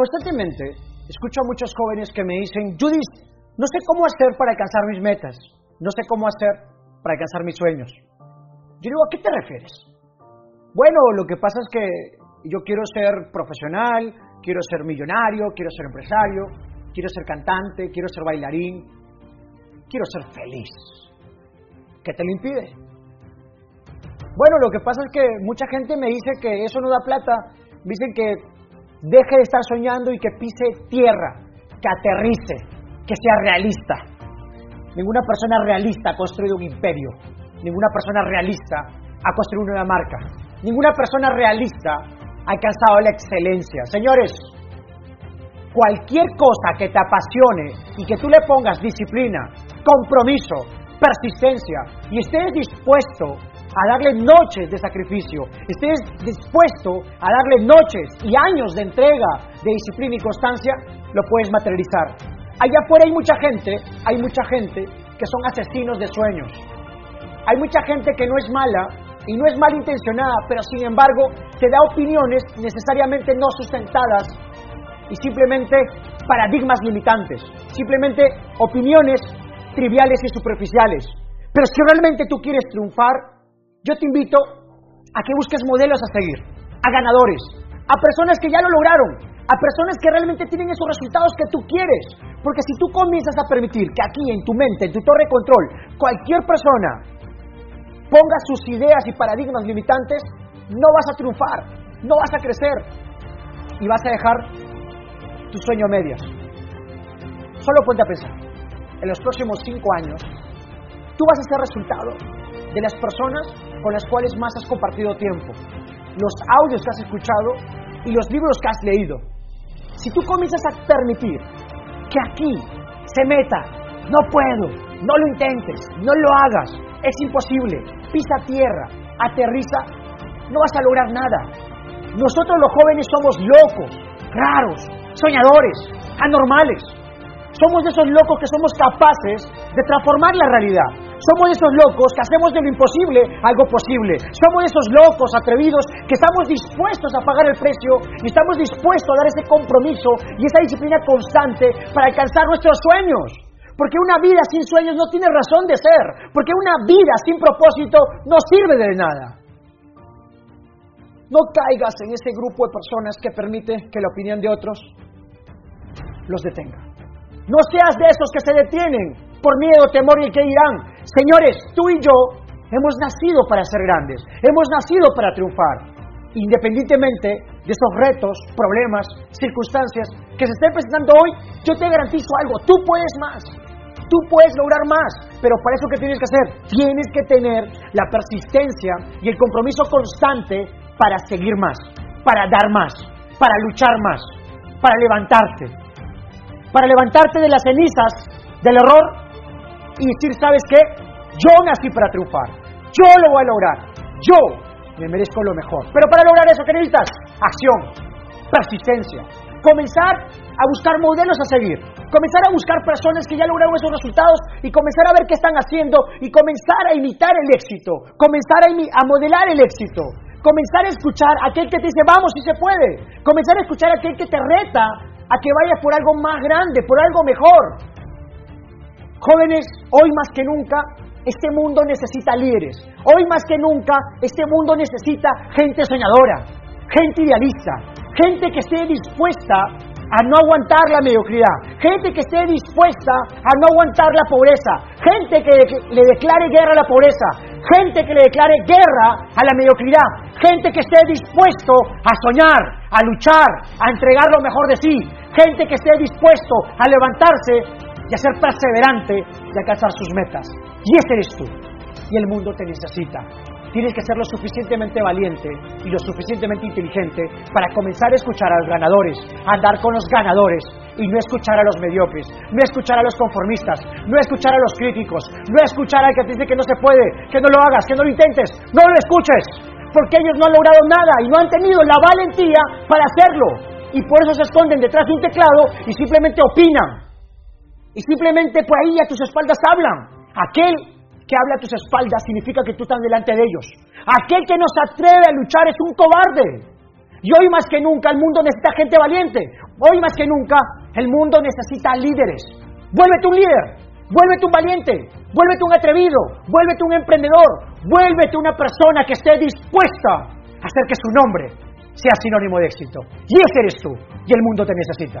Constantemente escucho a muchos jóvenes que me dicen, Judith, no sé cómo hacer para alcanzar mis metas, no sé cómo hacer para alcanzar mis sueños. Yo digo, ¿a qué te refieres? Bueno, lo que pasa es que yo quiero ser profesional, quiero ser millonario, quiero ser empresario, quiero ser cantante, quiero ser bailarín, quiero ser feliz. ¿Qué te lo impide? Bueno, lo que pasa es que mucha gente me dice que eso no da plata, dicen que deje de estar soñando y que pise tierra, que aterrice, que sea realista. Ninguna persona realista ha construido un imperio, ninguna persona realista ha construido una marca, ninguna persona realista ha alcanzado la excelencia. Señores, cualquier cosa que te apasione y que tú le pongas disciplina, compromiso, persistencia y estés dispuesto a darle noches de sacrificio, estés dispuesto a darle noches y años de entrega, de disciplina y constancia, lo puedes materializar. Allá afuera hay mucha gente, hay mucha gente que son asesinos de sueños. Hay mucha gente que no es mala y no es malintencionada, pero sin embargo te da opiniones necesariamente no sustentadas y simplemente paradigmas limitantes, simplemente opiniones triviales y superficiales. Pero si realmente tú quieres triunfar, yo te invito a que busques modelos a seguir, a ganadores, a personas que ya lo lograron, a personas que realmente tienen esos resultados que tú quieres. Porque si tú comienzas a permitir que aquí en tu mente, en tu torre de control, cualquier persona ponga sus ideas y paradigmas limitantes, no vas a triunfar, no vas a crecer y vas a dejar tu sueño a medias. Solo ponte a pensar, en los próximos cinco años, tú vas a ser resultado de las personas con las cuales más has compartido tiempo, los audios que has escuchado y los libros que has leído. Si tú comienzas a permitir que aquí se meta, no puedo, no lo intentes, no lo hagas, es imposible, pisa tierra, aterriza, no vas a lograr nada. Nosotros los jóvenes somos locos, raros, soñadores, anormales. Somos de esos locos que somos capaces de transformar la realidad. Somos esos locos que hacemos de lo imposible algo posible. Somos esos locos atrevidos que estamos dispuestos a pagar el precio y estamos dispuestos a dar ese compromiso y esa disciplina constante para alcanzar nuestros sueños. Porque una vida sin sueños no tiene razón de ser. Porque una vida sin propósito no sirve de nada. No caigas en ese grupo de personas que permite que la opinión de otros los detenga. No seas de esos que se detienen por miedo, temor y que dirán. Señores, tú y yo hemos nacido para ser grandes, hemos nacido para triunfar. Independientemente de esos retos, problemas, circunstancias que se estén presentando hoy, yo te garantizo algo, tú puedes más, tú puedes lograr más, pero para eso ¿qué tienes que hacer? Tienes que tener la persistencia y el compromiso constante para seguir más, para dar más, para luchar más, para levantarte, para levantarte de las cenizas del error y decir, ¿sabes qué? Yo nací para triunfar, yo lo voy a lograr, yo me merezco lo mejor. Pero para lograr eso, ¿qué necesitas? Acción, persistencia, comenzar a buscar modelos a seguir, comenzar a buscar personas que ya lograron esos resultados y comenzar a ver qué están haciendo y comenzar a imitar el éxito, comenzar a, a modelar el éxito, comenzar a escuchar a aquel que te dice, vamos, si se puede, comenzar a escuchar a aquel que te reta a que vayas por algo más grande, por algo mejor. Jóvenes, hoy más que nunca, este mundo necesita líderes. Hoy más que nunca, este mundo necesita gente soñadora, gente idealista, gente que esté dispuesta a no aguantar la mediocridad, gente que esté dispuesta a no aguantar la pobreza, gente que le declare guerra a la pobreza, gente que le declare guerra a la mediocridad, gente que esté dispuesto a soñar, a luchar, a entregar lo mejor de sí, gente que esté dispuesto a levantarse y a ser perseverante y alcanzar sus metas. Y ese eres tú. Y el mundo te necesita. tienes que ser lo suficientemente valiente y lo suficientemente inteligente para comenzar a escuchar a los ganadores, a andar con los ganadores y no escuchar a los mediocres, no escuchar a los conformistas, no escuchar a los críticos, no escuchar al que te dice que no se puede, que no lo hagas, que no lo intentes, no lo escuches, porque ellos no han logrado nada y no han tenido la valentía para hacerlo. Y por eso se esconden detrás de un teclado y simplemente opinan. Y simplemente por ahí a tus espaldas hablan. Aquel que habla a tus espaldas significa que tú estás delante de ellos. Aquel que no se atreve a luchar es un cobarde. Y hoy más que nunca el mundo necesita gente valiente. Hoy más que nunca el mundo necesita líderes. Vuélvete un líder, vuélvete un valiente, vuélvete un atrevido, vuélvete un emprendedor, vuélvete una persona que esté dispuesta a hacer que su nombre sea sinónimo de éxito. Y ese eres tú, y el mundo te necesita.